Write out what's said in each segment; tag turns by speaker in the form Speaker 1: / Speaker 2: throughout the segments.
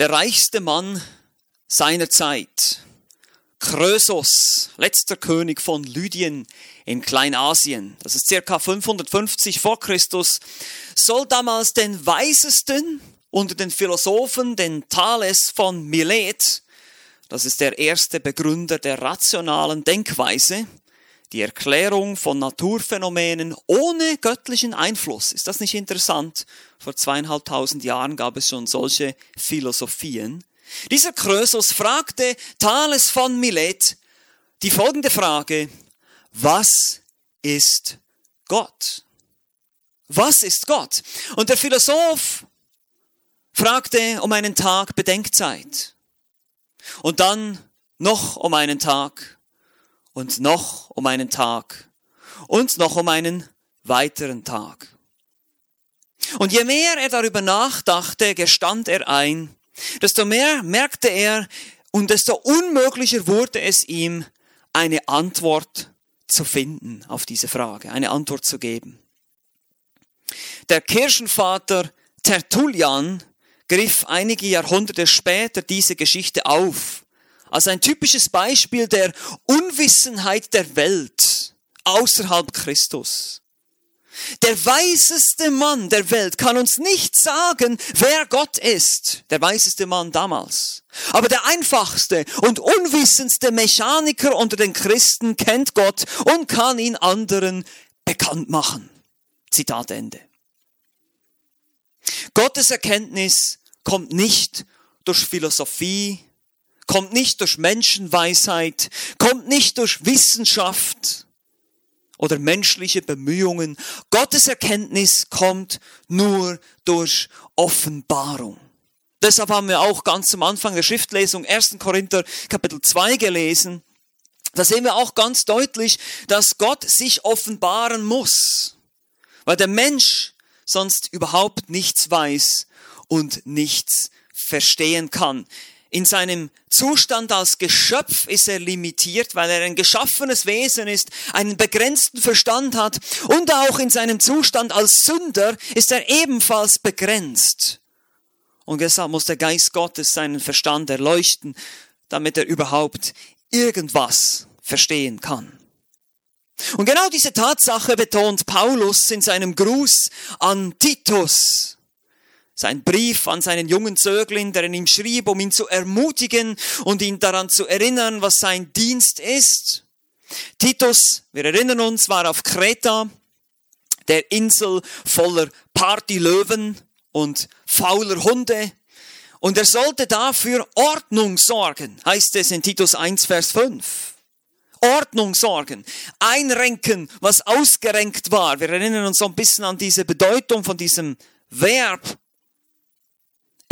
Speaker 1: Der reichste Mann seiner Zeit, Krösus, letzter König von Lydien in Kleinasien, das ist circa 550 vor Christus, soll damals den weisesten unter den Philosophen, den Thales von Milet, das ist der erste Begründer der rationalen Denkweise, die Erklärung von Naturphänomenen ohne göttlichen Einfluss. Ist das nicht interessant? Vor zweieinhalbtausend Jahren gab es schon solche Philosophien. Dieser Krösus fragte Thales von Milet die folgende Frage, was ist Gott? Was ist Gott? Und der Philosoph fragte um einen Tag Bedenkzeit. Und dann noch um einen Tag und noch um einen Tag und noch um einen weiteren Tag. Und je mehr er darüber nachdachte, gestand er ein, desto mehr merkte er und desto unmöglicher wurde es ihm, eine Antwort zu finden auf diese Frage, eine Antwort zu geben. Der Kirchenvater Tertullian griff einige Jahrhunderte später diese Geschichte auf, als ein typisches Beispiel der Unwissenheit der Welt außerhalb Christus. Der weiseste Mann der Welt kann uns nicht sagen, wer Gott ist. Der weiseste Mann damals. Aber der einfachste und unwissendste Mechaniker unter den Christen kennt Gott und kann ihn anderen bekannt machen. Zitat Ende. Gottes Erkenntnis kommt nicht durch Philosophie, kommt nicht durch Menschenweisheit, kommt nicht durch Wissenschaft, oder menschliche Bemühungen. Gottes Erkenntnis kommt nur durch Offenbarung. Deshalb haben wir auch ganz am Anfang der Schriftlesung 1. Korinther Kapitel 2 gelesen. Da sehen wir auch ganz deutlich, dass Gott sich offenbaren muss, weil der Mensch sonst überhaupt nichts weiß und nichts verstehen kann. In seinem Zustand als Geschöpf ist er limitiert, weil er ein geschaffenes Wesen ist, einen begrenzten Verstand hat und auch in seinem Zustand als Sünder ist er ebenfalls begrenzt. Und deshalb muss der Geist Gottes seinen Verstand erleuchten, damit er überhaupt irgendwas verstehen kann. Und genau diese Tatsache betont Paulus in seinem Gruß an Titus sein Brief an seinen jungen Zögling, der in ihm schrieb, um ihn zu ermutigen und ihn daran zu erinnern, was sein Dienst ist. Titus, wir erinnern uns, war auf Kreta, der Insel voller Partylöwen und fauler Hunde. Und er sollte dafür Ordnung sorgen, heißt es in Titus 1, Vers 5. Ordnung sorgen, einrenken, was ausgerenkt war. Wir erinnern uns so ein bisschen an diese Bedeutung von diesem Verb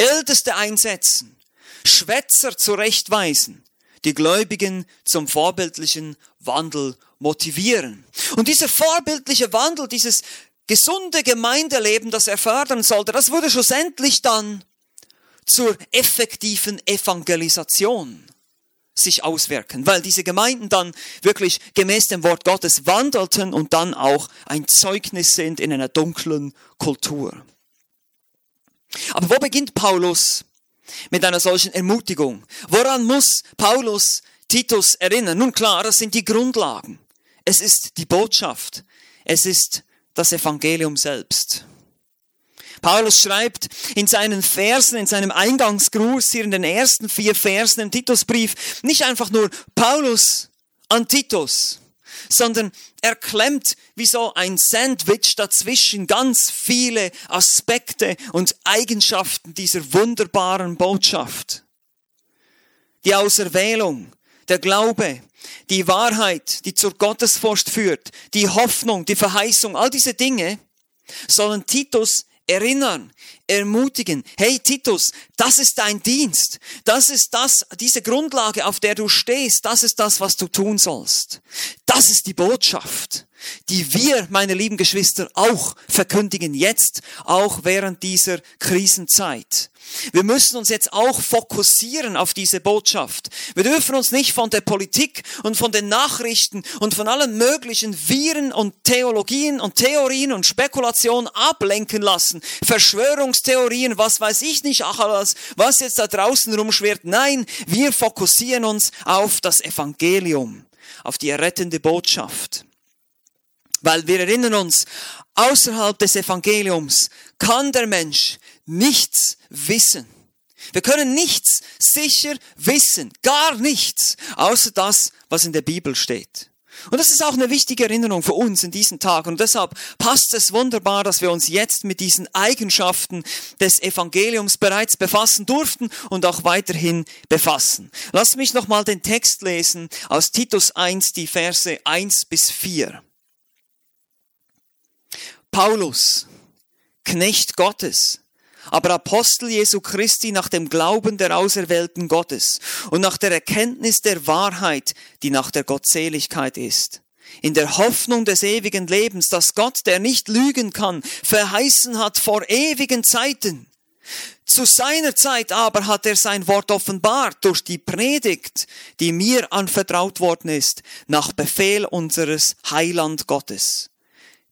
Speaker 1: Älteste einsetzen, Schwätzer zurechtweisen, die Gläubigen zum vorbildlichen Wandel motivieren. Und dieser vorbildliche Wandel, dieses gesunde Gemeindeleben, das er fördern sollte, das würde schlussendlich dann zur effektiven Evangelisation sich auswirken, weil diese Gemeinden dann wirklich gemäß dem Wort Gottes wandelten und dann auch ein Zeugnis sind in einer dunklen Kultur. Aber wo beginnt Paulus mit einer solchen Ermutigung? Woran muss Paulus Titus erinnern? Nun klar, das sind die Grundlagen. Es ist die Botschaft. Es ist das Evangelium selbst. Paulus schreibt in seinen Versen, in seinem Eingangsgruß hier in den ersten vier Versen im Titusbrief nicht einfach nur Paulus an Titus, sondern er klemmt wie so ein Sandwich dazwischen ganz viele Aspekte und Eigenschaften dieser wunderbaren Botschaft. Die Auserwählung, der Glaube, die Wahrheit, die zur Gottesfurcht führt, die Hoffnung, die Verheißung, all diese Dinge sollen Titus erinnern, ermutigen. Hey Titus, das ist dein Dienst. Das ist das, diese Grundlage, auf der du stehst. Das ist das, was du tun sollst. Das ist die Botschaft. Die wir, meine lieben Geschwister, auch verkündigen jetzt, auch während dieser Krisenzeit. Wir müssen uns jetzt auch fokussieren auf diese Botschaft. Wir dürfen uns nicht von der Politik und von den Nachrichten und von allen möglichen Viren und Theologien und Theorien und Spekulationen ablenken lassen. Verschwörungstheorien, was weiß ich nicht, ach alles, was jetzt da draußen rumschwirrt. Nein, wir fokussieren uns auf das Evangelium, auf die errettende Botschaft. Weil wir erinnern uns, außerhalb des Evangeliums kann der Mensch nichts wissen. Wir können nichts sicher wissen, gar nichts, außer das, was in der Bibel steht. Und das ist auch eine wichtige Erinnerung für uns in diesen Tagen. Und deshalb passt es wunderbar, dass wir uns jetzt mit diesen Eigenschaften des Evangeliums bereits befassen durften und auch weiterhin befassen. Lasst mich nochmal den Text lesen aus Titus 1, die Verse 1 bis 4. Paulus, Knecht Gottes, aber Apostel Jesu Christi nach dem Glauben der Auserwählten Gottes und nach der Erkenntnis der Wahrheit, die nach der Gottseligkeit ist. In der Hoffnung des ewigen Lebens, das Gott, der nicht lügen kann, verheißen hat vor ewigen Zeiten. Zu seiner Zeit aber hat er sein Wort offenbart durch die Predigt, die mir anvertraut worden ist, nach Befehl unseres Heiland Gottes.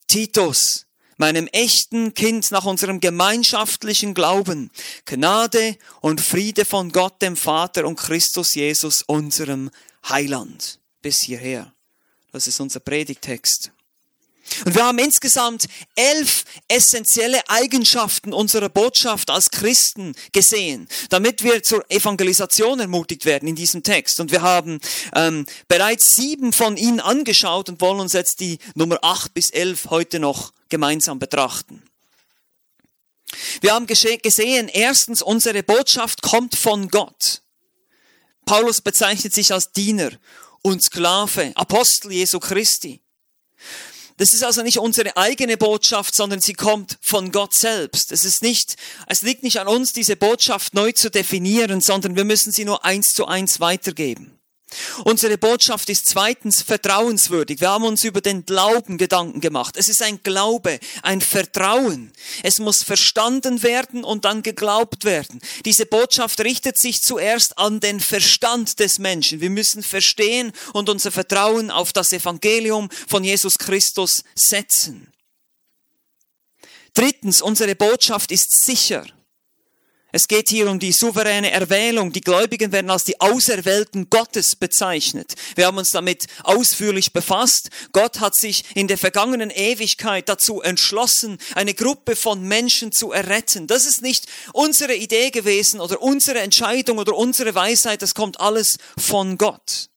Speaker 1: Titus, meinem echten Kind nach unserem gemeinschaftlichen Glauben, Gnade und Friede von Gott, dem Vater und Christus Jesus, unserem Heiland. Bis hierher. Das ist unser Predigtext. Und wir haben insgesamt elf essentielle Eigenschaften unserer Botschaft als Christen gesehen, damit wir zur Evangelisation ermutigt werden in diesem Text. Und wir haben ähm, bereits sieben von ihnen angeschaut und wollen uns jetzt die Nummer acht bis elf heute noch gemeinsam betrachten. Wir haben gesehen, erstens, unsere Botschaft kommt von Gott. Paulus bezeichnet sich als Diener und Sklave, Apostel Jesu Christi. Das ist also nicht unsere eigene Botschaft, sondern sie kommt von Gott selbst. Es ist nicht, es liegt nicht an uns, diese Botschaft neu zu definieren, sondern wir müssen sie nur eins zu eins weitergeben. Unsere Botschaft ist zweitens vertrauenswürdig. Wir haben uns über den Glauben Gedanken gemacht. Es ist ein Glaube, ein Vertrauen. Es muss verstanden werden und dann geglaubt werden. Diese Botschaft richtet sich zuerst an den Verstand des Menschen. Wir müssen verstehen und unser Vertrauen auf das Evangelium von Jesus Christus setzen. Drittens, unsere Botschaft ist sicher. Es geht hier um die souveräne Erwählung. Die Gläubigen werden als die Auserwählten Gottes bezeichnet. Wir haben uns damit ausführlich befasst. Gott hat sich in der vergangenen Ewigkeit dazu entschlossen, eine Gruppe von Menschen zu erretten. Das ist nicht unsere Idee gewesen oder unsere Entscheidung oder unsere Weisheit. Das kommt alles von Gott.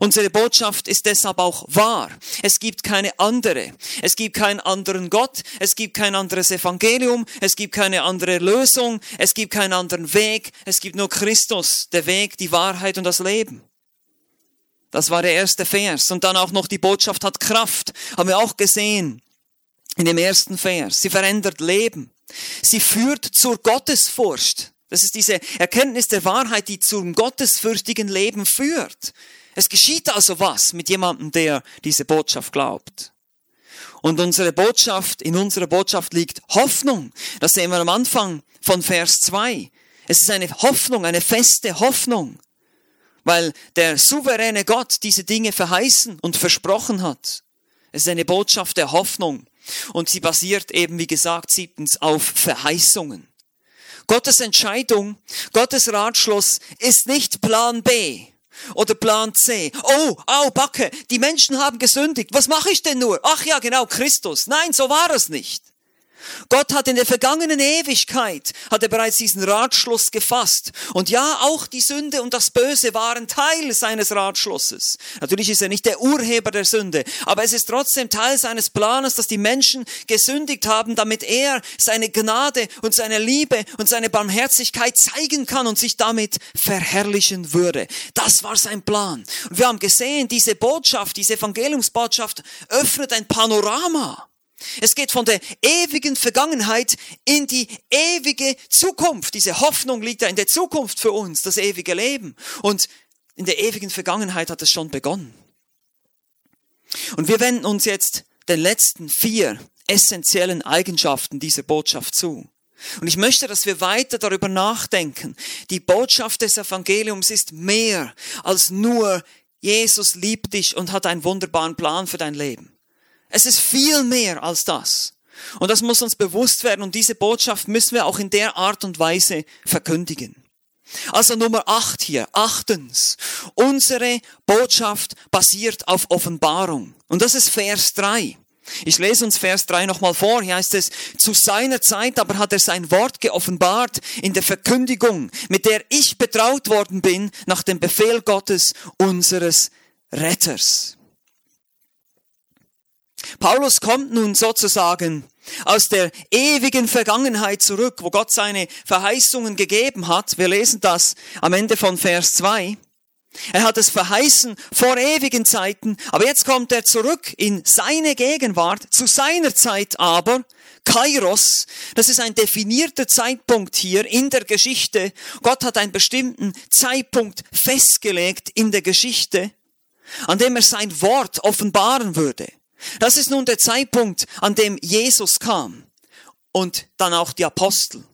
Speaker 1: Unsere Botschaft ist deshalb auch wahr. Es gibt keine andere. Es gibt keinen anderen Gott. Es gibt kein anderes Evangelium. Es gibt keine andere Lösung. Es gibt keinen anderen Weg. Es gibt nur Christus, der Weg, die Wahrheit und das Leben. Das war der erste Vers. Und dann auch noch die Botschaft hat Kraft. Haben wir auch gesehen in dem ersten Vers. Sie verändert Leben. Sie führt zur Gottesfurcht. Das ist diese Erkenntnis der Wahrheit, die zum gottesfürchtigen Leben führt. Es geschieht also was mit jemandem, der diese Botschaft glaubt. Und unsere Botschaft, in unserer Botschaft liegt Hoffnung. Das sehen wir am Anfang von Vers 2. Es ist eine Hoffnung, eine feste Hoffnung, weil der souveräne Gott diese Dinge verheißen und versprochen hat. Es ist eine Botschaft der Hoffnung und sie basiert eben, wie gesagt, siebtens auf Verheißungen. Gottes Entscheidung, Gottes Ratschluss ist nicht Plan B, oder Plan C. Oh, au, Backe, die Menschen haben gesündigt. Was mache ich denn nur? Ach ja, genau, Christus. Nein, so war es nicht. Gott hat in der vergangenen Ewigkeit, hat er bereits diesen Ratschluss gefasst. Und ja, auch die Sünde und das Böse waren Teil seines Ratschlusses. Natürlich ist er nicht der Urheber der Sünde, aber es ist trotzdem Teil seines Planes, dass die Menschen gesündigt haben, damit er seine Gnade und seine Liebe und seine Barmherzigkeit zeigen kann und sich damit verherrlichen würde. Das war sein Plan. Und wir haben gesehen, diese Botschaft, diese Evangeliumsbotschaft öffnet ein Panorama. Es geht von der ewigen Vergangenheit in die ewige Zukunft. Diese Hoffnung liegt ja in der Zukunft für uns, das ewige Leben. Und in der ewigen Vergangenheit hat es schon begonnen. Und wir wenden uns jetzt den letzten vier essentiellen Eigenschaften dieser Botschaft zu. Und ich möchte, dass wir weiter darüber nachdenken. Die Botschaft des Evangeliums ist mehr als nur Jesus liebt dich und hat einen wunderbaren Plan für dein Leben. Es ist viel mehr als das. Und das muss uns bewusst werden und diese Botschaft müssen wir auch in der Art und Weise verkündigen. Also Nummer acht hier. Achtens. Unsere Botschaft basiert auf Offenbarung. Und das ist Vers drei. Ich lese uns Vers 3 nochmal vor. Hier heißt es, zu seiner Zeit aber hat er sein Wort geoffenbart in der Verkündigung, mit der ich betraut worden bin nach dem Befehl Gottes, unseres Retters. Paulus kommt nun sozusagen aus der ewigen Vergangenheit zurück, wo Gott seine Verheißungen gegeben hat. Wir lesen das am Ende von Vers 2. Er hat es verheißen vor ewigen Zeiten, aber jetzt kommt er zurück in seine Gegenwart, zu seiner Zeit aber, Kairos, das ist ein definierter Zeitpunkt hier in der Geschichte. Gott hat einen bestimmten Zeitpunkt festgelegt in der Geschichte, an dem er sein Wort offenbaren würde. Das ist nun der Zeitpunkt, an dem Jesus kam und dann auch die Apostel.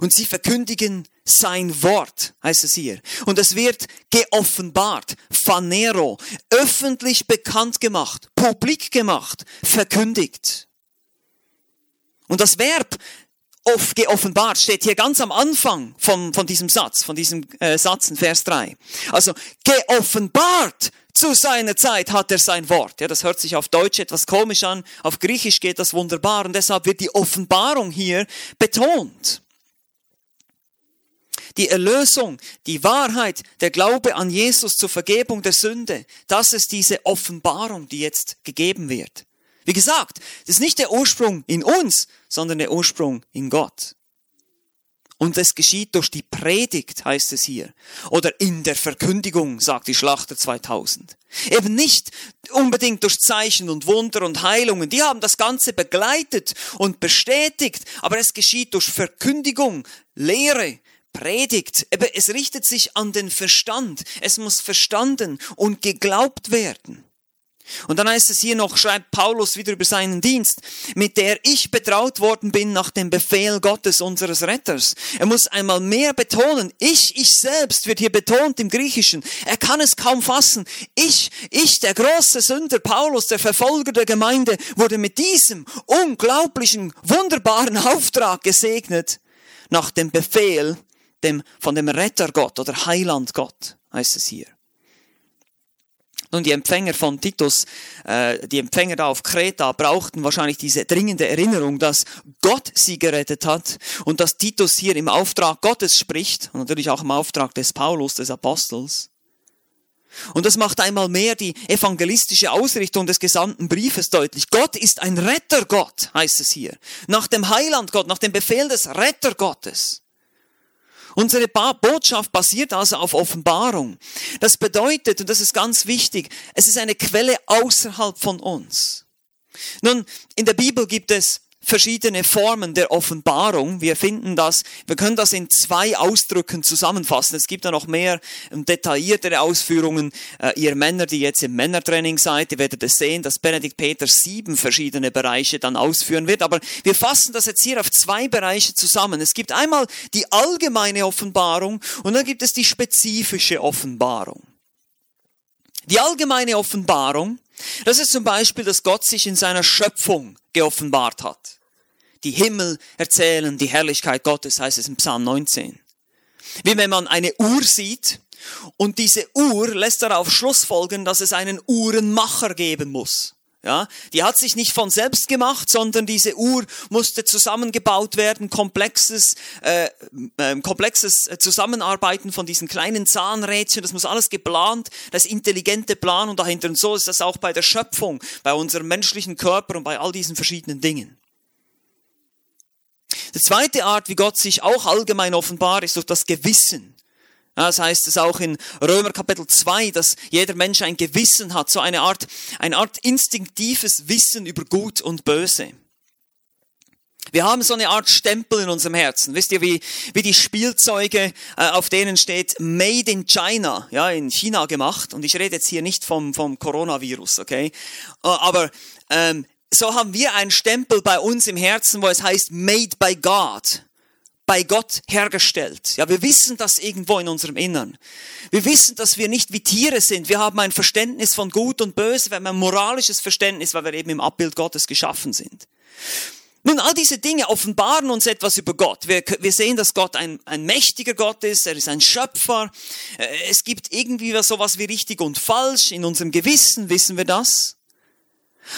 Speaker 1: Und sie verkündigen sein Wort, heißt es hier. Und es wird geoffenbart, Phanero, öffentlich bekannt gemacht, publik gemacht, verkündigt. Und das Verb oft geoffenbart steht hier ganz am Anfang von, von diesem Satz, von diesem äh, Satz in Vers 3. Also geoffenbart zu seiner Zeit hat er sein Wort. Ja, das hört sich auf Deutsch etwas komisch an, auf Griechisch geht das wunderbar und deshalb wird die Offenbarung hier betont die Erlösung, die Wahrheit, der Glaube an Jesus zur Vergebung der Sünde, das ist diese Offenbarung, die jetzt gegeben wird. Wie gesagt, das ist nicht der Ursprung in uns, sondern der Ursprung in Gott. Und es geschieht durch die Predigt, heißt es hier. Oder in der Verkündigung, sagt die Schlachter 2000. Eben nicht unbedingt durch Zeichen und Wunder und Heilungen. Die haben das Ganze begleitet und bestätigt. Aber es geschieht durch Verkündigung, Lehre, Predigt, es richtet sich an den Verstand. Es muss verstanden und geglaubt werden. Und dann heißt es hier noch, schreibt Paulus wieder über seinen Dienst, mit der ich betraut worden bin nach dem Befehl Gottes unseres Retters. Er muss einmal mehr betonen, ich, ich selbst wird hier betont im Griechischen. Er kann es kaum fassen. Ich, ich, der große Sünder Paulus, der Verfolger der Gemeinde, wurde mit diesem unglaublichen, wunderbaren Auftrag gesegnet nach dem Befehl dem, von dem Rettergott oder Heilandgott, heißt es hier. Nun, die Empfänger von Titus, äh, die Empfänger da auf Kreta brauchten wahrscheinlich diese dringende Erinnerung, dass Gott sie gerettet hat und dass Titus hier im Auftrag Gottes spricht und natürlich auch im Auftrag des Paulus, des Apostels. Und das macht einmal mehr die evangelistische Ausrichtung des gesamten Briefes deutlich. Gott ist ein Rettergott, heißt es hier. Nach dem Heilandgott, nach dem Befehl des Rettergottes. Unsere Botschaft basiert also auf Offenbarung. Das bedeutet, und das ist ganz wichtig, es ist eine Quelle außerhalb von uns. Nun, in der Bibel gibt es verschiedene Formen der Offenbarung. Wir finden das, wir können das in zwei Ausdrücken zusammenfassen. Es gibt da noch mehr ähm, detailliertere Ausführungen. Äh, ihr Männer, die jetzt im Männertraining seid, ihr werdet es sehen, dass Benedikt Peter sieben verschiedene Bereiche dann ausführen wird. Aber wir fassen das jetzt hier auf zwei Bereiche zusammen. Es gibt einmal die allgemeine Offenbarung und dann gibt es die spezifische Offenbarung. Die allgemeine Offenbarung, das ist zum Beispiel, dass Gott sich in seiner Schöpfung geoffenbart hat. Die Himmel erzählen die Herrlichkeit Gottes, heißt es im Psalm 19. Wie wenn man eine Uhr sieht und diese Uhr lässt darauf Schluss folgen, dass es einen Uhrenmacher geben muss. Ja, die hat sich nicht von selbst gemacht, sondern diese Uhr musste zusammengebaut werden, komplexes, äh, äh, komplexes Zusammenarbeiten von diesen kleinen Zahnrädchen, das muss alles geplant, das intelligente Plan und dahinter und so ist das auch bei der Schöpfung, bei unserem menschlichen Körper und bei all diesen verschiedenen Dingen. Die zweite Art, wie Gott sich auch allgemein offenbart, ist durch das Gewissen. Das heißt es auch in Römer Kapitel 2, dass jeder Mensch ein Gewissen hat, so eine Art, eine Art instinktives Wissen über Gut und Böse. Wir haben so eine Art Stempel in unserem Herzen. Wisst ihr, wie, wie die Spielzeuge, äh, auf denen steht Made in China, ja, in China gemacht. Und ich rede jetzt hier nicht vom, vom Coronavirus, okay? Äh, aber ähm, so haben wir einen Stempel bei uns im Herzen, wo es heißt Made by God. Bei Gott hergestellt. Ja, wir wissen das irgendwo in unserem Innern. Wir wissen, dass wir nicht wie Tiere sind. Wir haben ein Verständnis von Gut und Böse. Wir haben ein moralisches Verständnis, weil wir eben im Abbild Gottes geschaffen sind. Nun, all diese Dinge offenbaren uns etwas über Gott. Wir, wir sehen, dass Gott ein, ein mächtiger Gott ist, er ist ein Schöpfer. Äh, es gibt irgendwie sowas wie richtig und falsch. In unserem Gewissen wissen wir das.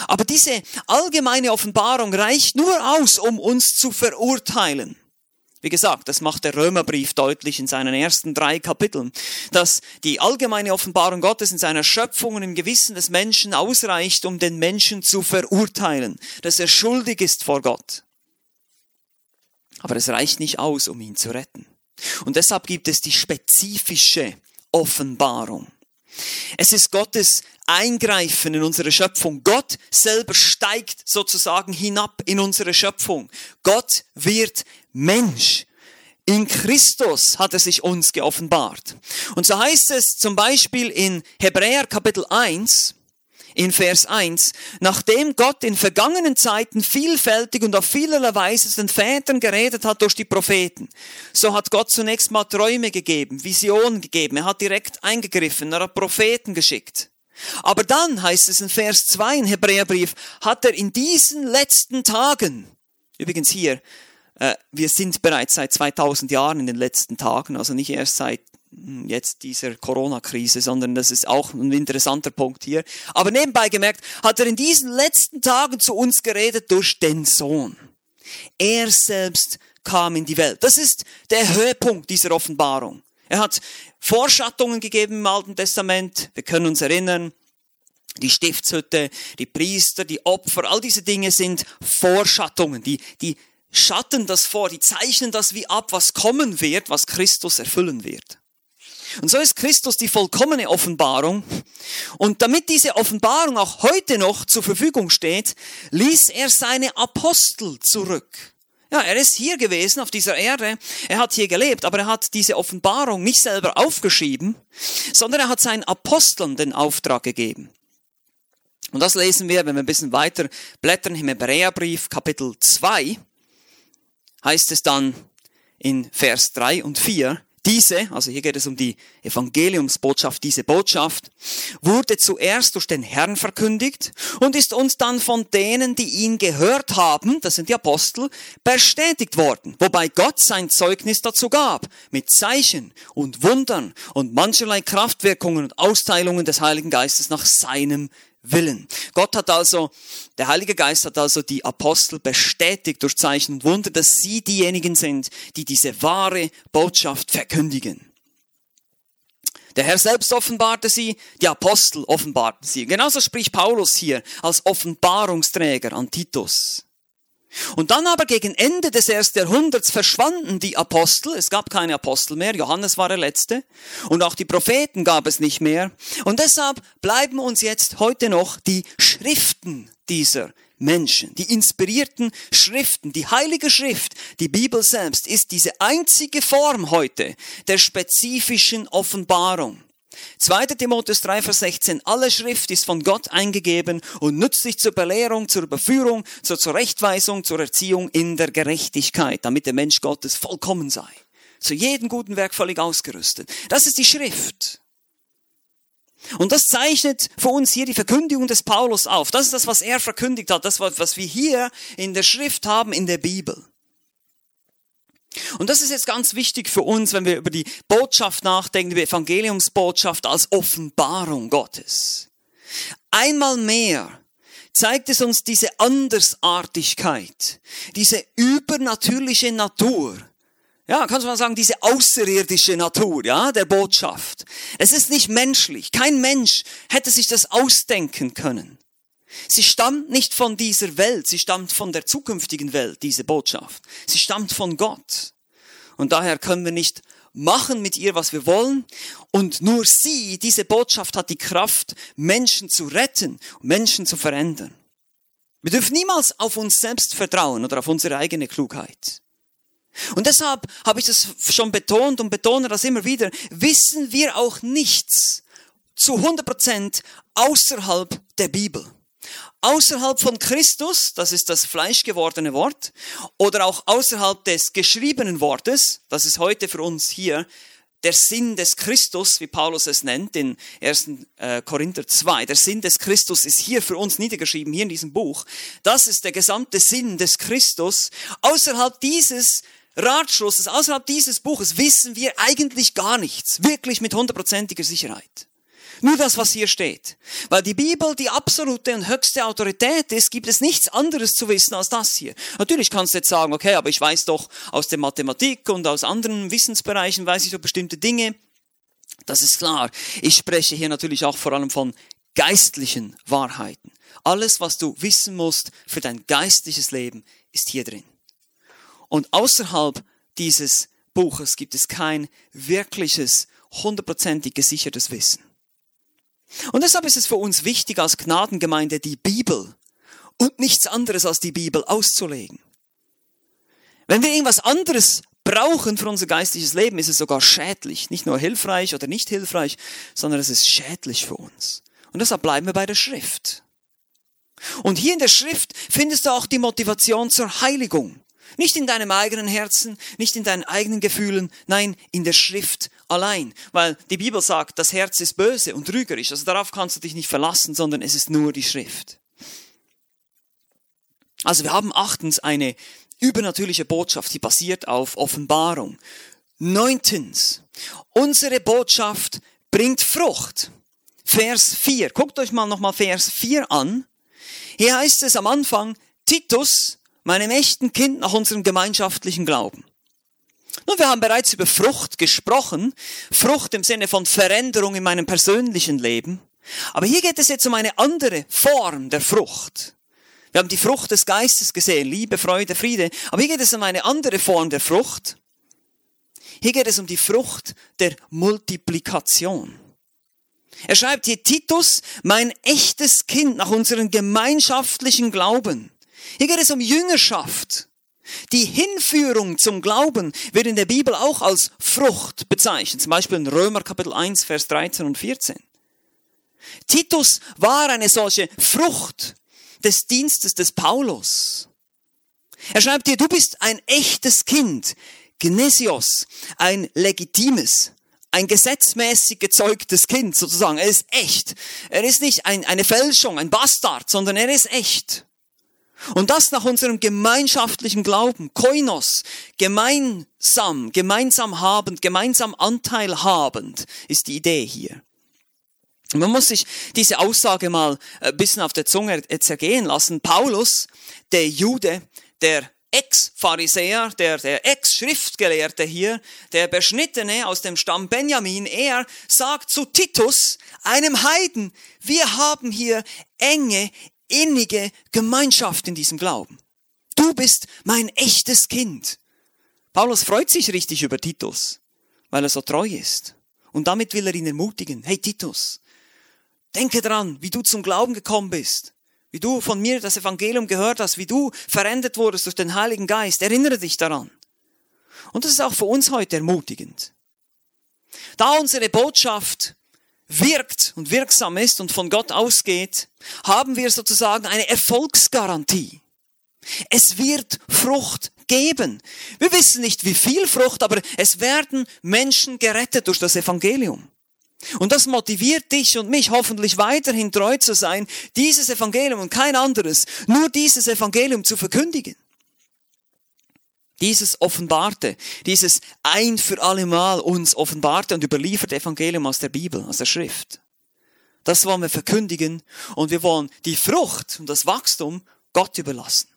Speaker 1: Aber diese allgemeine Offenbarung reicht nur aus, um uns zu verurteilen. Wie gesagt, das macht der Römerbrief deutlich in seinen ersten drei Kapiteln, dass die allgemeine Offenbarung Gottes in seiner Schöpfung und im Gewissen des Menschen ausreicht, um den Menschen zu verurteilen, dass er schuldig ist vor Gott. Aber es reicht nicht aus, um ihn zu retten. Und deshalb gibt es die spezifische Offenbarung. Es ist Gottes Eingreifen in unsere Schöpfung. Gott selber steigt sozusagen hinab in unsere Schöpfung. Gott wird Mensch. In Christus hat er sich uns geoffenbart. Und so heißt es zum Beispiel in Hebräer Kapitel 1, in Vers 1, nachdem Gott in vergangenen Zeiten vielfältig und auf vielerlei Weise den Vätern geredet hat durch die Propheten, so hat Gott zunächst mal Träume gegeben, Visionen gegeben, er hat direkt eingegriffen, er hat Propheten geschickt. Aber dann heißt es in Vers 2 im Hebräerbrief, hat er in diesen letzten Tagen, übrigens hier, wir sind bereits seit 2000 Jahren in den letzten Tagen, also nicht erst seit hm, jetzt dieser Corona-Krise, sondern das ist auch ein interessanter Punkt hier. Aber nebenbei gemerkt, hat er in diesen letzten Tagen zu uns geredet durch den Sohn. Er selbst kam in die Welt. Das ist der Höhepunkt dieser Offenbarung. Er hat Vorschattungen gegeben im Alten Testament. Wir können uns erinnern, die Stiftshütte, die Priester, die Opfer, all diese Dinge sind Vorschattungen, die, die schatten das vor, die zeichnen das wie ab, was kommen wird, was Christus erfüllen wird. Und so ist Christus die vollkommene Offenbarung. Und damit diese Offenbarung auch heute noch zur Verfügung steht, ließ er seine Apostel zurück. Ja, er ist hier gewesen auf dieser Erde, er hat hier gelebt, aber er hat diese Offenbarung nicht selber aufgeschrieben, sondern er hat seinen Aposteln den Auftrag gegeben. Und das lesen wir, wenn wir ein bisschen weiter blättern im Hebräerbrief Kapitel 2 heißt es dann in Vers 3 und 4, diese, also hier geht es um die Evangeliumsbotschaft, diese Botschaft, wurde zuerst durch den Herrn verkündigt und ist uns dann von denen, die ihn gehört haben, das sind die Apostel, bestätigt worden, wobei Gott sein Zeugnis dazu gab, mit Zeichen und Wundern und mancherlei Kraftwirkungen und Austeilungen des Heiligen Geistes nach seinem Willen. Gott hat also, der Heilige Geist hat also die Apostel bestätigt durch Zeichen und Wunder, dass sie diejenigen sind, die diese wahre Botschaft verkündigen. Der Herr selbst offenbarte sie, die Apostel offenbarten sie. Genauso spricht Paulus hier als Offenbarungsträger an Titus. Und dann aber gegen Ende des ersten Jahrhunderts verschwanden die Apostel. Es gab keine Apostel mehr. Johannes war der Letzte. Und auch die Propheten gab es nicht mehr. Und deshalb bleiben uns jetzt heute noch die Schriften dieser Menschen, die inspirierten Schriften, die heilige Schrift, die Bibel selbst ist diese einzige Form heute der spezifischen Offenbarung. 2. Timotheus 3, Vers 16. Alle Schrift ist von Gott eingegeben und nützlich zur Belehrung, zur Überführung, zur Zurechtweisung, zur Erziehung in der Gerechtigkeit, damit der Mensch Gottes vollkommen sei. Zu jedem guten Werk völlig ausgerüstet. Das ist die Schrift. Und das zeichnet für uns hier die Verkündigung des Paulus auf. Das ist das, was er verkündigt hat, das, was wir hier in der Schrift haben, in der Bibel. Und das ist jetzt ganz wichtig für uns, wenn wir über die Botschaft nachdenken, die Evangeliumsbotschaft als Offenbarung Gottes. Einmal mehr zeigt es uns diese Andersartigkeit, diese übernatürliche Natur. Ja, kannst du mal sagen, diese außerirdische Natur, ja, der Botschaft. Es ist nicht menschlich. Kein Mensch hätte sich das ausdenken können. Sie stammt nicht von dieser Welt, sie stammt von der zukünftigen Welt, diese Botschaft. Sie stammt von Gott. Und daher können wir nicht machen mit ihr, was wir wollen. Und nur sie, diese Botschaft hat die Kraft, Menschen zu retten, Menschen zu verändern. Wir dürfen niemals auf uns selbst vertrauen oder auf unsere eigene Klugheit. Und deshalb habe ich das schon betont und betone das immer wieder, wissen wir auch nichts zu 100 Prozent außerhalb der Bibel. Außerhalb von Christus, das ist das fleischgewordene Wort, oder auch außerhalb des geschriebenen Wortes, das ist heute für uns hier der Sinn des Christus, wie Paulus es nennt, in 1. Äh, Korinther 2. Der Sinn des Christus ist hier für uns niedergeschrieben, hier in diesem Buch. Das ist der gesamte Sinn des Christus. Außerhalb dieses Ratschlusses, außerhalb dieses Buches wissen wir eigentlich gar nichts, wirklich mit hundertprozentiger Sicherheit. Nur das, was hier steht. Weil die Bibel die absolute und höchste Autorität ist, gibt es nichts anderes zu wissen als das hier. Natürlich kannst du jetzt sagen, okay, aber ich weiß doch aus der Mathematik und aus anderen Wissensbereichen weiß ich doch bestimmte Dinge. Das ist klar. Ich spreche hier natürlich auch vor allem von geistlichen Wahrheiten. Alles, was du wissen musst für dein geistliches Leben, ist hier drin. Und außerhalb dieses Buches gibt es kein wirkliches, hundertprozentig gesichertes Wissen. Und deshalb ist es für uns wichtig, als Gnadengemeinde die Bibel und nichts anderes als die Bibel auszulegen. Wenn wir irgendwas anderes brauchen für unser geistliches Leben, ist es sogar schädlich. Nicht nur hilfreich oder nicht hilfreich, sondern es ist schädlich für uns. Und deshalb bleiben wir bei der Schrift. Und hier in der Schrift findest du auch die Motivation zur Heiligung. Nicht in deinem eigenen Herzen, nicht in deinen eigenen Gefühlen, nein, in der Schrift allein. Weil die Bibel sagt, das Herz ist böse und trügerisch. Also darauf kannst du dich nicht verlassen, sondern es ist nur die Schrift. Also wir haben achtens eine übernatürliche Botschaft, die basiert auf Offenbarung. Neuntens, unsere Botschaft bringt Frucht. Vers 4. Guckt euch mal nochmal Vers 4 an. Hier heißt es am Anfang, Titus, meinem echten Kind nach unserem gemeinschaftlichen Glauben. Nun, wir haben bereits über Frucht gesprochen. Frucht im Sinne von Veränderung in meinem persönlichen Leben. Aber hier geht es jetzt um eine andere Form der Frucht. Wir haben die Frucht des Geistes gesehen, Liebe, Freude, Friede. Aber hier geht es um eine andere Form der Frucht. Hier geht es um die Frucht der Multiplikation. Er schreibt hier Titus, mein echtes Kind nach unserem gemeinschaftlichen Glauben. Hier geht es um Jüngerschaft. Die Hinführung zum Glauben wird in der Bibel auch als Frucht bezeichnet, zum Beispiel in Römer Kapitel 1, Vers 13 und 14. Titus war eine solche Frucht des Dienstes des Paulus. Er schreibt dir, du bist ein echtes Kind, Genesios, ein legitimes, ein gesetzmäßig gezeugtes Kind sozusagen. Er ist echt. Er ist nicht ein, eine Fälschung, ein Bastard, sondern er ist echt. Und das nach unserem gemeinschaftlichen Glauben, Koinos, gemeinsam, gemeinsam habend, gemeinsam Anteil habend, ist die Idee hier. Man muss sich diese Aussage mal ein bisschen auf der Zunge zergehen lassen. Paulus, der Jude, der Ex-Pharisäer, der, der Ex-Schriftgelehrte hier, der Beschnittene aus dem Stamm Benjamin, er sagt zu Titus, einem Heiden, wir haben hier enge, innige Gemeinschaft in diesem Glauben. Du bist mein echtes Kind. Paulus freut sich richtig über Titus, weil er so treu ist. Und damit will er ihn ermutigen. Hey Titus, denke dran, wie du zum Glauben gekommen bist. Wie du von mir das Evangelium gehört hast, wie du verändert wurdest durch den Heiligen Geist. Erinnere dich daran. Und das ist auch für uns heute ermutigend. Da unsere Botschaft wirkt und wirksam ist und von Gott ausgeht, haben wir sozusagen eine Erfolgsgarantie. Es wird Frucht geben. Wir wissen nicht, wie viel Frucht, aber es werden Menschen gerettet durch das Evangelium. Und das motiviert dich und mich hoffentlich weiterhin treu zu sein, dieses Evangelium und kein anderes, nur dieses Evangelium zu verkündigen. Dieses offenbarte, dieses ein für allemal uns offenbarte und überlieferte Evangelium aus der Bibel, aus der Schrift. Das wollen wir verkündigen und wir wollen die Frucht und das Wachstum Gott überlassen.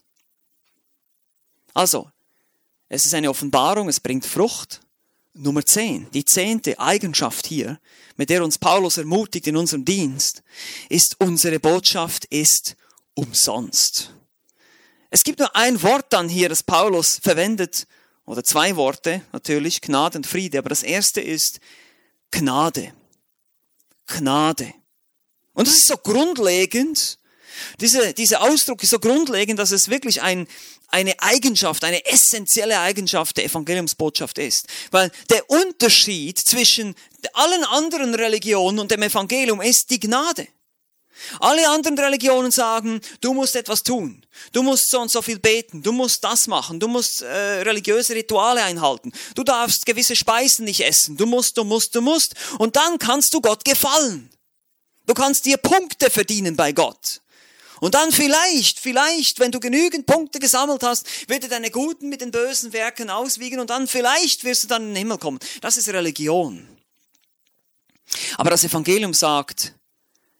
Speaker 1: Also, es ist eine Offenbarung, es bringt Frucht. Nummer 10, die zehnte Eigenschaft hier, mit der uns Paulus ermutigt in unserem Dienst, ist unsere Botschaft ist umsonst. Es gibt nur ein Wort dann hier, das Paulus verwendet, oder zwei Worte natürlich, Gnade und Friede, aber das erste ist Gnade. Gnade. Und das ist so grundlegend, Diese, dieser Ausdruck ist so grundlegend, dass es wirklich ein, eine Eigenschaft, eine essentielle Eigenschaft der Evangeliumsbotschaft ist. Weil der Unterschied zwischen allen anderen Religionen und dem Evangelium ist die Gnade. Alle anderen Religionen sagen, du musst etwas tun, du musst so und so viel beten, du musst das machen, du musst äh, religiöse Rituale einhalten, du darfst gewisse Speisen nicht essen, du musst, du musst, du musst, und dann kannst du Gott gefallen. Du kannst dir Punkte verdienen bei Gott. Und dann vielleicht, vielleicht, wenn du genügend Punkte gesammelt hast, wird er deine guten mit den bösen Werken auswiegen und dann vielleicht wirst du dann in den Himmel kommen. Das ist Religion. Aber das Evangelium sagt,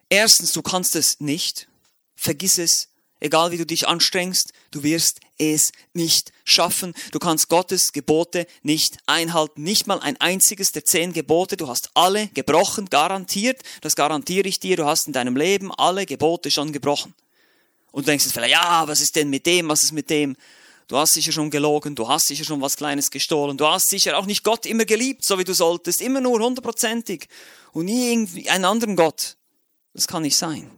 Speaker 1: erstens, du kannst es nicht, vergiss es, egal wie du dich anstrengst, du wirst es nicht schaffen. Du kannst Gottes Gebote nicht einhalten, nicht mal ein einziges der zehn Gebote. Du hast alle gebrochen, garantiert. Das garantiere ich dir. Du hast in deinem Leben alle Gebote schon gebrochen. Und du denkst jetzt vielleicht, ja, was ist denn mit dem, was ist mit dem? Du hast sicher schon gelogen, du hast sicher schon was Kleines gestohlen, du hast sicher auch nicht Gott immer geliebt, so wie du solltest, immer nur hundertprozentig und nie einen anderen Gott. Das kann nicht sein.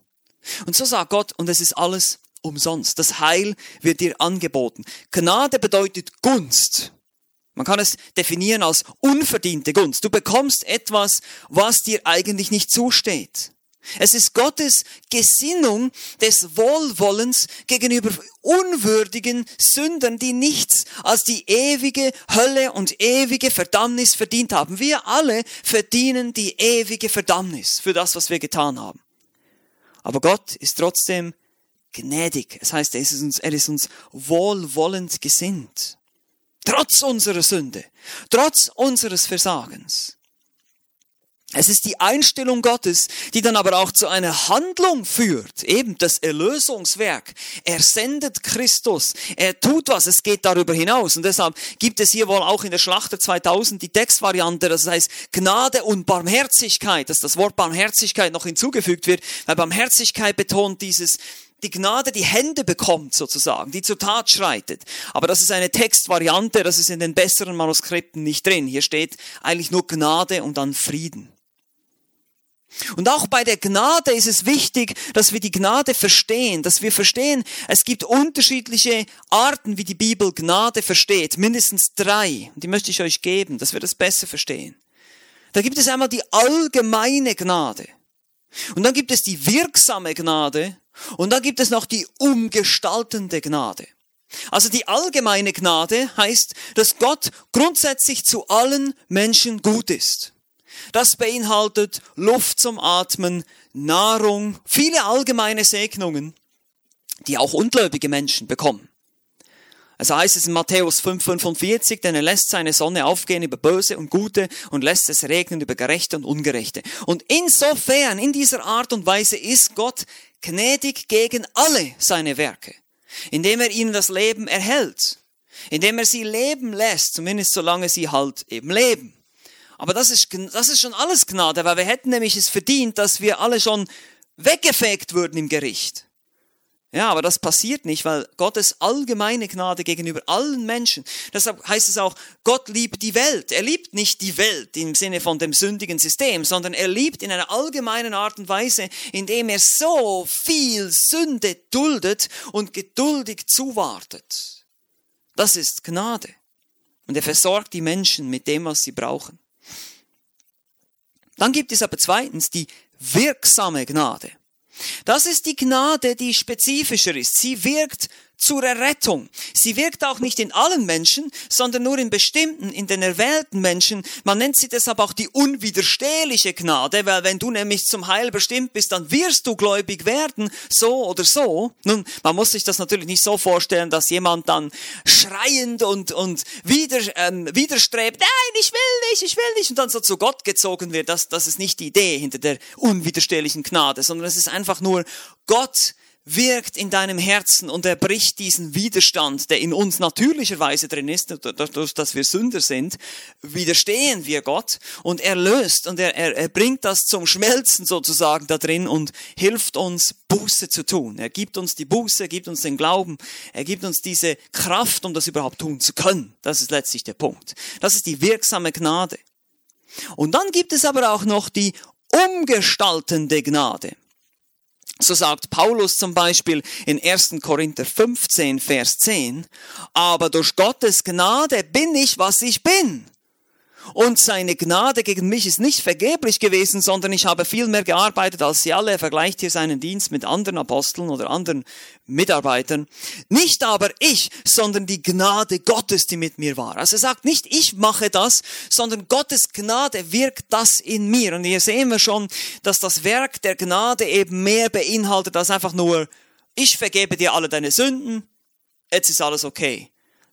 Speaker 1: Und so sagt Gott, und es ist alles umsonst. Das Heil wird dir angeboten. Gnade bedeutet Gunst. Man kann es definieren als unverdiente Gunst. Du bekommst etwas, was dir eigentlich nicht zusteht. Es ist Gottes Gesinnung des Wohlwollens gegenüber unwürdigen Sündern, die nichts als die ewige Hölle und ewige Verdammnis verdient haben. Wir alle verdienen die ewige Verdammnis für das, was wir getan haben. Aber Gott ist trotzdem gnädig. Es heißt, er ist uns, er ist uns wohlwollend gesinnt. Trotz unserer Sünde, trotz unseres Versagens. Es ist die Einstellung Gottes, die dann aber auch zu einer Handlung führt, eben das Erlösungswerk. Er sendet Christus, er tut was, es geht darüber hinaus. Und deshalb gibt es hier wohl auch in der Schlachter 2000 die Textvariante, das heißt Gnade und Barmherzigkeit, dass das Wort Barmherzigkeit noch hinzugefügt wird, weil Barmherzigkeit betont dieses, die Gnade die Hände bekommt sozusagen, die zur Tat schreitet. Aber das ist eine Textvariante, das ist in den besseren Manuskripten nicht drin. Hier steht eigentlich nur Gnade und dann Frieden. Und auch bei der Gnade ist es wichtig, dass wir die Gnade verstehen, dass wir verstehen, es gibt unterschiedliche Arten, wie die Bibel Gnade versteht, mindestens drei. Und die möchte ich euch geben, dass wir das besser verstehen. Da gibt es einmal die allgemeine Gnade. Und dann gibt es die wirksame Gnade. Und dann gibt es noch die umgestaltende Gnade. Also die allgemeine Gnade heißt, dass Gott grundsätzlich zu allen Menschen gut ist. Das beinhaltet Luft zum Atmen, Nahrung, viele allgemeine Segnungen, die auch ungläubige Menschen bekommen. Also heißt es in Matthäus 5,45, denn er lässt seine Sonne aufgehen über Böse und Gute und lässt es regnen über Gerechte und Ungerechte. Und insofern, in dieser Art und Weise ist Gott gnädig gegen alle seine Werke, indem er ihnen das Leben erhält, indem er sie leben lässt, zumindest solange sie halt eben leben. Aber das ist, das ist schon alles Gnade, weil wir hätten nämlich es verdient, dass wir alle schon weggefegt würden im Gericht. Ja, aber das passiert nicht, weil Gottes allgemeine Gnade gegenüber allen Menschen, deshalb heißt es auch, Gott liebt die Welt. Er liebt nicht die Welt im Sinne von dem sündigen System, sondern er liebt in einer allgemeinen Art und Weise, indem er so viel Sünde duldet und geduldig zuwartet. Das ist Gnade. Und er versorgt die Menschen mit dem, was sie brauchen. Dann gibt es aber zweitens die wirksame Gnade. Das ist die Gnade, die spezifischer ist. Sie wirkt zur Errettung. Sie wirkt auch nicht in allen Menschen, sondern nur in bestimmten, in den erwählten Menschen. Man nennt sie deshalb auch die unwiderstehliche Gnade, weil wenn du nämlich zum Heil bestimmt bist, dann wirst du gläubig werden, so oder so. Nun, man muss sich das natürlich nicht so vorstellen, dass jemand dann schreiend und, und wieder, ähm, widerstrebt, nein, ich will nicht, ich will nicht, und dann so zu Gott gezogen wird. Das, das ist nicht die Idee hinter der unwiderstehlichen Gnade, sondern es ist einfach nur Gott wirkt in deinem Herzen und er bricht diesen Widerstand, der in uns natürlicherweise drin ist, dadurch, dass wir Sünder sind, widerstehen wir Gott und er löst und er, er, er bringt das zum Schmelzen sozusagen da drin und hilft uns Buße zu tun. Er gibt uns die Buße, er gibt uns den Glauben, er gibt uns diese Kraft, um das überhaupt tun zu können. Das ist letztlich der Punkt. Das ist die wirksame Gnade. Und dann gibt es aber auch noch die umgestaltende Gnade. So sagt Paulus zum Beispiel in 1. Korinther 15, Vers 10, aber durch Gottes Gnade bin ich, was ich bin. Und seine Gnade gegen mich ist nicht vergeblich gewesen, sondern ich habe viel mehr gearbeitet als sie alle. Er vergleicht hier seinen Dienst mit anderen Aposteln oder anderen Mitarbeitern. Nicht aber ich, sondern die Gnade Gottes, die mit mir war. Also er sagt nicht, ich mache das, sondern Gottes Gnade wirkt das in mir. Und hier sehen wir schon, dass das Werk der Gnade eben mehr beinhaltet als einfach nur, ich vergebe dir alle deine Sünden, jetzt ist alles okay.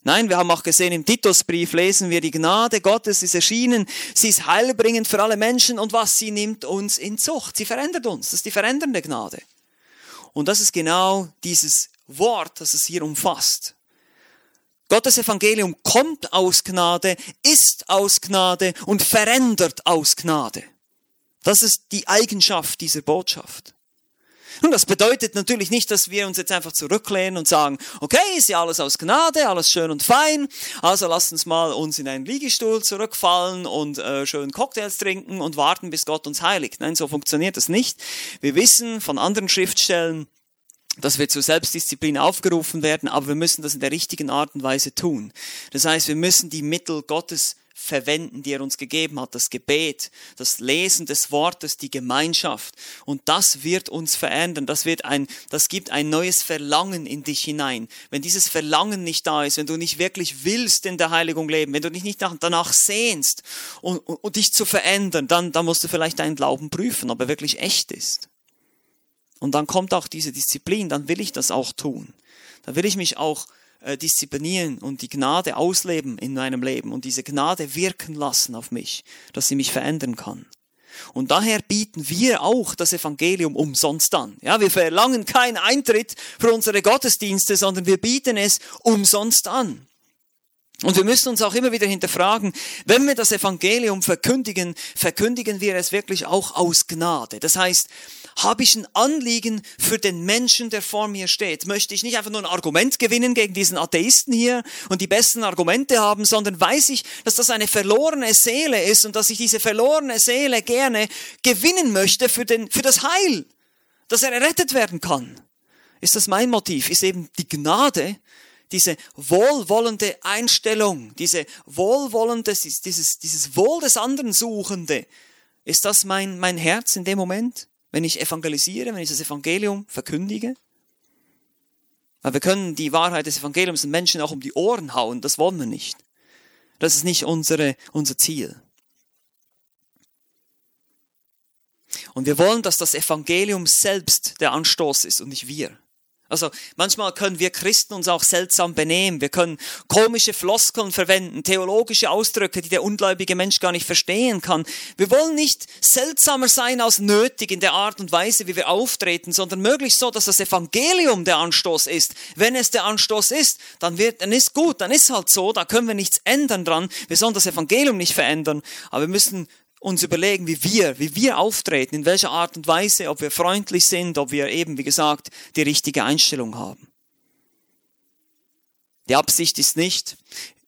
Speaker 1: Nein, wir haben auch gesehen, im Titusbrief lesen wir, die Gnade Gottes ist erschienen, sie ist heilbringend für alle Menschen und was sie nimmt uns in Zucht. Sie verändert uns, das ist die verändernde Gnade. Und das ist genau dieses Wort, das es hier umfasst. Gottes Evangelium kommt aus Gnade, ist aus Gnade und verändert aus Gnade. Das ist die Eigenschaft dieser Botschaft. Und das bedeutet natürlich nicht, dass wir uns jetzt einfach zurücklehnen und sagen, okay, ist ja alles aus Gnade, alles schön und fein, also lasst uns mal uns in einen Liegestuhl zurückfallen und äh, schön Cocktails trinken und warten, bis Gott uns heiligt. Nein, so funktioniert das nicht. Wir wissen von anderen Schriftstellen, dass wir zur Selbstdisziplin aufgerufen werden, aber wir müssen das in der richtigen Art und Weise tun. Das heißt, wir müssen die Mittel Gottes verwenden, die er uns gegeben hat, das Gebet, das Lesen des Wortes, die Gemeinschaft. Und das wird uns verändern. Das wird ein, das gibt ein neues Verlangen in dich hinein. Wenn dieses Verlangen nicht da ist, wenn du nicht wirklich willst in der Heiligung leben, wenn du dich nicht danach sehnst und, und, und dich zu verändern, dann, dann musst du vielleicht deinen Glauben prüfen, ob er wirklich echt ist. Und dann kommt auch diese Disziplin, dann will ich das auch tun. Da will ich mich auch äh, disziplinieren und die Gnade ausleben in meinem Leben und diese Gnade wirken lassen auf mich, dass sie mich verändern kann. Und daher bieten wir auch das Evangelium umsonst an. Ja, wir verlangen keinen Eintritt für unsere Gottesdienste, sondern wir bieten es umsonst an. Und wir müssen uns auch immer wieder hinterfragen, wenn wir das Evangelium verkündigen, verkündigen wir es wirklich auch aus Gnade. Das heißt, habe ich ein Anliegen für den Menschen, der vor mir steht? Möchte ich nicht einfach nur ein Argument gewinnen gegen diesen Atheisten hier und die besten Argumente haben, sondern weiß ich, dass das eine verlorene Seele ist und dass ich diese verlorene Seele gerne gewinnen möchte für, den, für das Heil, dass er errettet werden kann? Ist das mein Motiv? Ist eben die Gnade, diese wohlwollende Einstellung, diese wohlwollende, dieses, dieses Wohl des anderen Suchende, ist das mein, mein Herz in dem Moment? Wenn ich evangelisiere, wenn ich das Evangelium verkündige? Weil wir können die Wahrheit des Evangeliums den Menschen auch um die Ohren hauen, das wollen wir nicht. Das ist nicht unsere, unser Ziel. Und wir wollen, dass das Evangelium selbst der Anstoß ist und nicht wir. Also manchmal können wir Christen uns auch seltsam benehmen. Wir können komische Floskeln verwenden, theologische Ausdrücke, die der ungläubige Mensch gar nicht verstehen kann. Wir wollen nicht seltsamer sein als nötig in der Art und Weise, wie wir auftreten, sondern möglichst so, dass das Evangelium der Anstoß ist. Wenn es der Anstoß ist, dann wird, dann ist gut, dann ist halt so, da können wir nichts ändern dran. Wir sollen das Evangelium nicht verändern, aber wir müssen uns überlegen, wie wir, wie wir auftreten, in welcher Art und Weise, ob wir freundlich sind, ob wir eben, wie gesagt, die richtige Einstellung haben. Die Absicht ist nicht,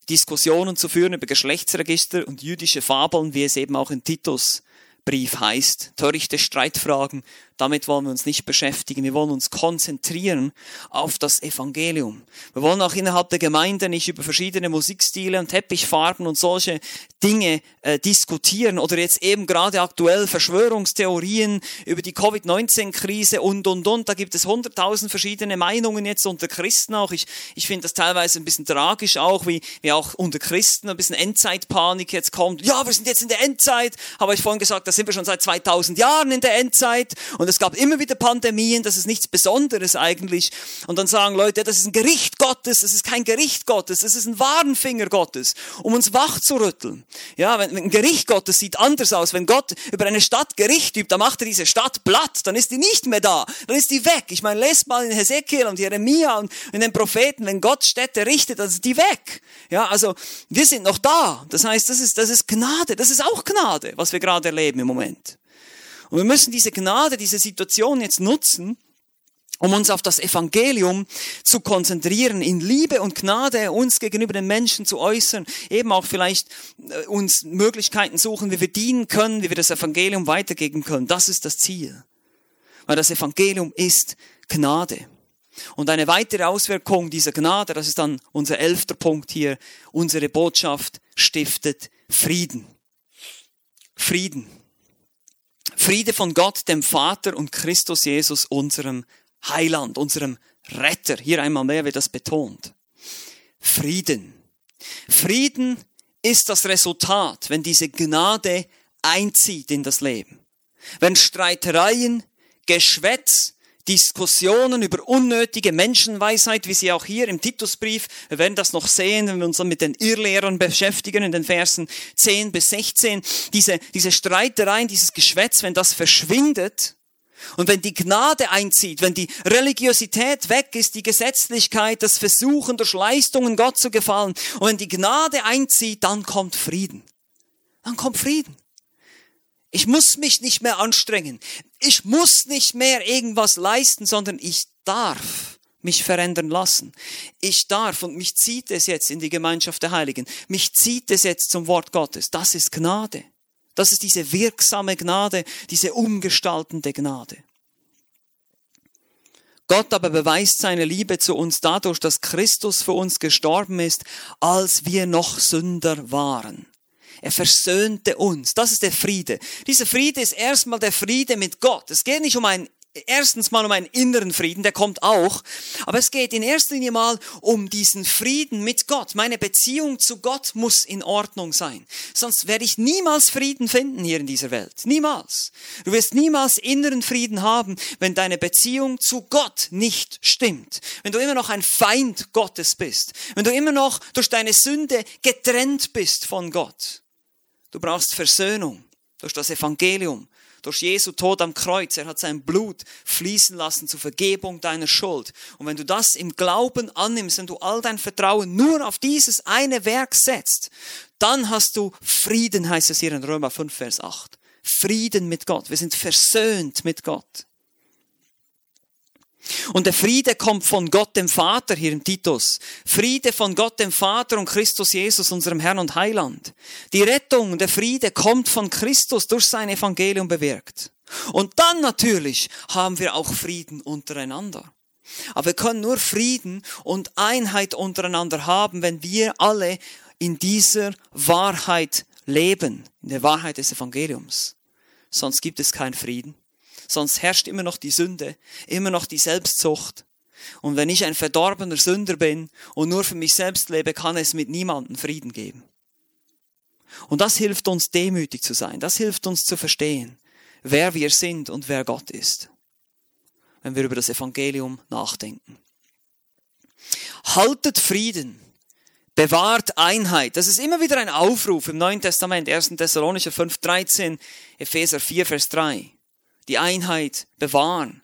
Speaker 1: Diskussionen zu führen über Geschlechtsregister und jüdische Fabeln, wie es eben auch in Titus Brief heißt, törichte Streitfragen damit wollen wir uns nicht beschäftigen. Wir wollen uns konzentrieren auf das Evangelium. Wir wollen auch innerhalb der Gemeinde nicht über verschiedene Musikstile und Teppichfarben und solche Dinge äh, diskutieren oder jetzt eben gerade aktuell Verschwörungstheorien über die Covid-19-Krise und, und, und. Da gibt es hunderttausend verschiedene Meinungen jetzt unter Christen auch. Ich, ich finde das teilweise ein bisschen tragisch auch, wie, wie auch unter Christen ein bisschen Endzeitpanik jetzt kommt. Ja, wir sind jetzt in der Endzeit. Habe ich vorhin gesagt, da sind wir schon seit 2000 Jahren in der Endzeit. Und und es gab immer wieder Pandemien, das ist nichts Besonderes eigentlich. Und dann sagen Leute, das ist ein Gericht Gottes, das ist kein Gericht Gottes, das ist ein Warnfinger Gottes, um uns wach zu rütteln. Ja, wenn, ein Gericht Gottes sieht anders aus. Wenn Gott über eine Stadt Gericht übt, dann macht er diese Stadt platt, dann ist die nicht mehr da, dann ist die weg. Ich meine, lest mal in Hesekiel und Jeremia und in den Propheten, wenn Gott Städte richtet, dann ist die weg. Ja, also wir sind noch da. Das heißt, das ist, das ist Gnade, das ist auch Gnade, was wir gerade erleben im Moment. Und wir müssen diese Gnade, diese Situation jetzt nutzen, um uns auf das Evangelium zu konzentrieren, in Liebe und Gnade uns gegenüber den Menschen zu äußern, eben auch vielleicht äh, uns Möglichkeiten suchen, wie wir dienen können, wie wir das Evangelium weitergeben können. Das ist das Ziel. Weil das Evangelium ist Gnade. Und eine weitere Auswirkung dieser Gnade, das ist dann unser elfter Punkt hier, unsere Botschaft stiftet Frieden. Frieden. Friede von Gott, dem Vater und Christus Jesus, unserem Heiland, unserem Retter. Hier einmal mehr wird das betont. Frieden. Frieden ist das Resultat, wenn diese Gnade einzieht in das Leben. Wenn Streitereien, Geschwätz, Diskussionen über unnötige Menschenweisheit, wie sie auch hier im Titusbrief, wir werden das noch sehen, wenn wir uns dann mit den Irrlehrern beschäftigen in den Versen 10 bis 16, diese, diese Streitereien, dieses Geschwätz, wenn das verschwindet, und wenn die Gnade einzieht, wenn die Religiosität weg ist, die Gesetzlichkeit, das Versuchen durch Leistungen Gott zu gefallen, und wenn die Gnade einzieht, dann kommt Frieden. Dann kommt Frieden. Ich muss mich nicht mehr anstrengen. Ich muss nicht mehr irgendwas leisten, sondern ich darf mich verändern lassen. Ich darf und mich zieht es jetzt in die Gemeinschaft der Heiligen. Mich zieht es jetzt zum Wort Gottes. Das ist Gnade. Das ist diese wirksame Gnade, diese umgestaltende Gnade. Gott aber beweist seine Liebe zu uns dadurch, dass Christus für uns gestorben ist, als wir noch Sünder waren. Er versöhnte uns. Das ist der Friede. Dieser Friede ist erstmal der Friede mit Gott. Es geht nicht um ein erstens mal um einen inneren Frieden, der kommt auch, aber es geht in erster Linie mal um diesen Frieden mit Gott. Meine Beziehung zu Gott muss in Ordnung sein. Sonst werde ich niemals Frieden finden hier in dieser Welt. Niemals. Du wirst niemals inneren Frieden haben, wenn deine Beziehung zu Gott nicht stimmt. Wenn du immer noch ein Feind Gottes bist. Wenn du immer noch durch deine Sünde getrennt bist von Gott. Du brauchst Versöhnung durch das Evangelium, durch Jesu Tod am Kreuz. Er hat sein Blut fließen lassen zur Vergebung deiner Schuld. Und wenn du das im Glauben annimmst, wenn du all dein Vertrauen nur auf dieses eine Werk setzt, dann hast du Frieden, heißt es hier in Römer 5, Vers 8. Frieden mit Gott. Wir sind versöhnt mit Gott. Und der Friede kommt von Gott dem Vater hier in Titus. Friede von Gott dem Vater und Christus Jesus, unserem Herrn und Heiland. Die Rettung, der Friede kommt von Christus durch sein Evangelium bewirkt. Und dann natürlich haben wir auch Frieden untereinander. Aber wir können nur Frieden und Einheit untereinander haben, wenn wir alle in dieser Wahrheit leben, in der Wahrheit des Evangeliums. Sonst gibt es keinen Frieden sonst herrscht immer noch die Sünde, immer noch die Selbstsucht. Und wenn ich ein verdorbener Sünder bin und nur für mich selbst lebe, kann es mit niemandem Frieden geben. Und das hilft uns demütig zu sein, das hilft uns zu verstehen, wer wir sind und wer Gott ist, wenn wir über das Evangelium nachdenken. Haltet Frieden, bewahrt Einheit. Das ist immer wieder ein Aufruf im Neuen Testament, 1. Thessalonicher 5, 13, Epheser 4, Vers 3 die Einheit bewahren.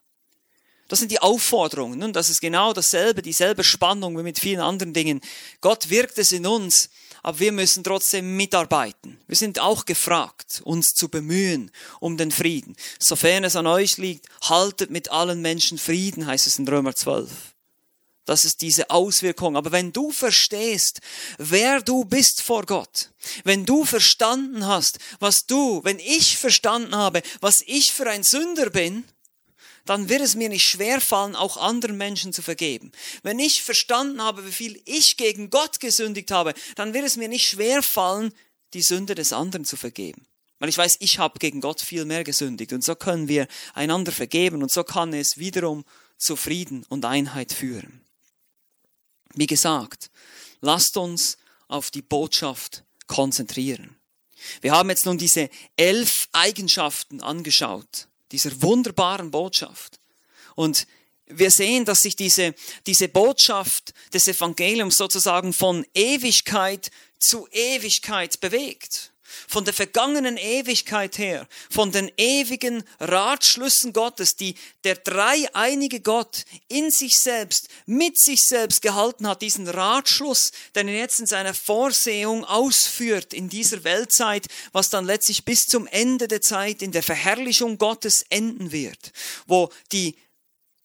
Speaker 1: Das sind die Aufforderungen. Nun, das ist genau dasselbe, dieselbe Spannung wie mit vielen anderen Dingen. Gott wirkt es in uns, aber wir müssen trotzdem mitarbeiten. Wir sind auch gefragt, uns zu bemühen um den Frieden. Sofern es an euch liegt, haltet mit allen Menschen Frieden, heißt es in Römer 12. Das ist diese Auswirkung. Aber wenn du verstehst, wer du bist vor Gott, wenn du verstanden hast, was du, wenn ich verstanden habe, was ich für ein Sünder bin, dann wird es mir nicht schwerfallen, auch anderen Menschen zu vergeben. Wenn ich verstanden habe, wie viel ich gegen Gott gesündigt habe, dann wird es mir nicht schwerfallen, die Sünde des anderen zu vergeben. Weil ich weiß, ich habe gegen Gott viel mehr gesündigt und so können wir einander vergeben und so kann es wiederum zu Frieden und Einheit führen. Wie gesagt, lasst uns auf die Botschaft konzentrieren. Wir haben jetzt nun diese elf Eigenschaften angeschaut, dieser wunderbaren Botschaft. Und wir sehen, dass sich diese, diese Botschaft des Evangeliums sozusagen von Ewigkeit zu Ewigkeit bewegt von der vergangenen Ewigkeit her, von den ewigen Ratschlüssen Gottes, die der dreieinige Gott in sich selbst, mit sich selbst gehalten hat, diesen Ratschluss, den er jetzt in seiner Vorsehung ausführt in dieser Weltzeit, was dann letztlich bis zum Ende der Zeit in der Verherrlichung Gottes enden wird, wo die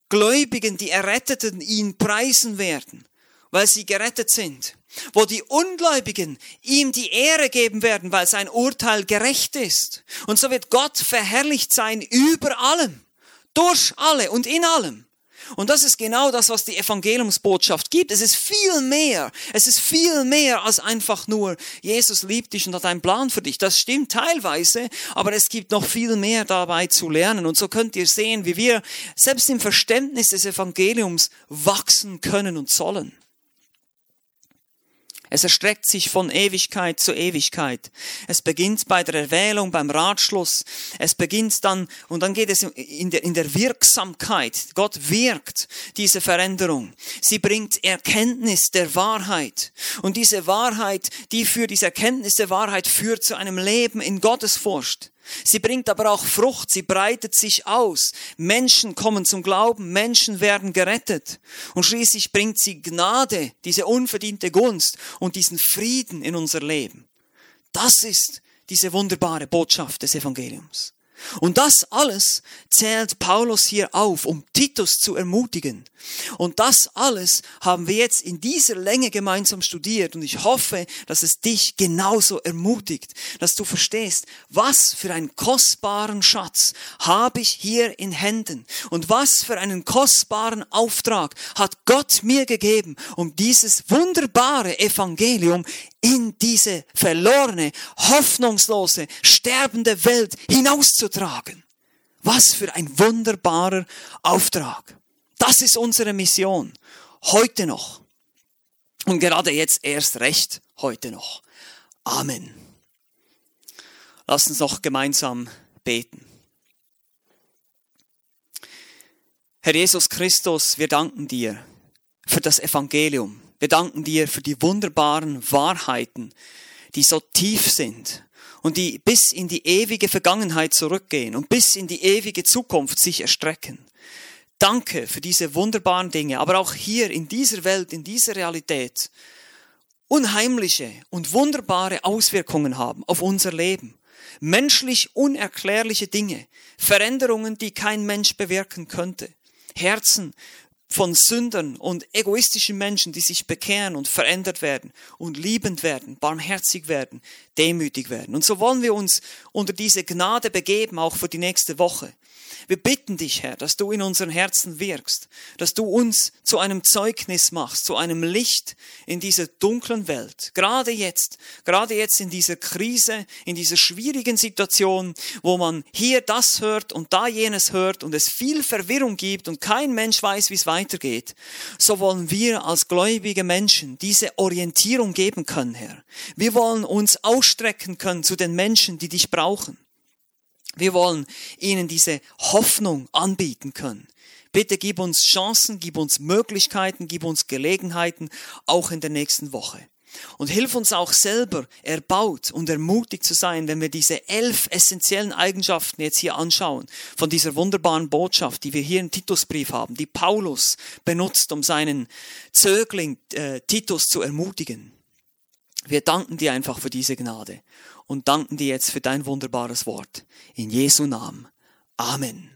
Speaker 1: Gläubigen, die Erretteten ihn preisen werden, weil sie gerettet sind wo die Ungläubigen ihm die Ehre geben werden, weil sein Urteil gerecht ist. Und so wird Gott verherrlicht sein über allem. Durch alle und in allem. Und das ist genau das, was die Evangeliumsbotschaft gibt. Es ist viel mehr. Es ist viel mehr als einfach nur, Jesus liebt dich und hat einen Plan für dich. Das stimmt teilweise, aber es gibt noch viel mehr dabei zu lernen. Und so könnt ihr sehen, wie wir selbst im Verständnis des Evangeliums wachsen können und sollen. Es erstreckt sich von Ewigkeit zu Ewigkeit. Es beginnt bei der Erwählung, beim Ratschluss. Es beginnt dann, und dann geht es in der, in der Wirksamkeit. Gott wirkt diese Veränderung. Sie bringt Erkenntnis der Wahrheit. Und diese Wahrheit, die für diese Erkenntnis der Wahrheit führt zu einem Leben in Gottesfurcht. Sie bringt aber auch Frucht, sie breitet sich aus. Menschen kommen zum Glauben, Menschen werden gerettet. Und schließlich bringt sie Gnade, diese unverdiente Gunst und diesen Frieden in unser Leben. Das ist diese wunderbare Botschaft des Evangeliums. Und das alles zählt Paulus hier auf, um Titus zu ermutigen. Und das alles haben wir jetzt in dieser Länge gemeinsam studiert und ich hoffe, dass es dich genauso ermutigt, dass du verstehst, was für einen kostbaren Schatz habe ich hier in Händen und was für einen kostbaren Auftrag hat Gott mir gegeben, um dieses wunderbare Evangelium in diese verlorene, hoffnungslose, sterbende Welt hinauszutragen. Was für ein wunderbarer Auftrag. Das ist unsere Mission. Heute noch. Und gerade jetzt erst recht heute noch. Amen. Lass uns noch gemeinsam beten. Herr Jesus Christus, wir danken dir für das Evangelium. Wir danken dir für die wunderbaren Wahrheiten, die so tief sind und die bis in die ewige Vergangenheit zurückgehen und bis in die ewige Zukunft sich erstrecken. Danke für diese wunderbaren Dinge, aber auch hier in dieser Welt, in dieser Realität, unheimliche und wunderbare Auswirkungen haben auf unser Leben. Menschlich unerklärliche Dinge, Veränderungen, die kein Mensch bewirken könnte. Herzen, von Sündern und egoistischen Menschen, die sich bekehren und verändert werden und liebend werden, barmherzig werden, demütig werden. Und so wollen wir uns unter diese Gnade begeben, auch für die nächste Woche. Wir bitten dich, Herr, dass du in unseren Herzen wirkst, dass du uns zu einem Zeugnis machst, zu einem Licht in dieser dunklen Welt. Gerade jetzt, gerade jetzt in dieser Krise, in dieser schwierigen Situation, wo man hier das hört und da jenes hört und es viel Verwirrung gibt und kein Mensch weiß, wie es weitergeht. So wollen wir als gläubige Menschen diese Orientierung geben können, Herr. Wir wollen uns ausstrecken können zu den Menschen, die dich brauchen. Wir wollen ihnen diese Hoffnung anbieten können. Bitte gib uns Chancen, gib uns Möglichkeiten, gib uns Gelegenheiten, auch in der nächsten Woche. Und hilf uns auch selber erbaut und ermutigt zu sein, wenn wir diese elf essentiellen Eigenschaften jetzt hier anschauen, von dieser wunderbaren Botschaft, die wir hier im Titusbrief haben, die Paulus benutzt, um seinen Zögling äh, Titus zu ermutigen. Wir danken dir einfach für diese Gnade und danken dir jetzt für dein wunderbares Wort. In Jesu Namen. Amen.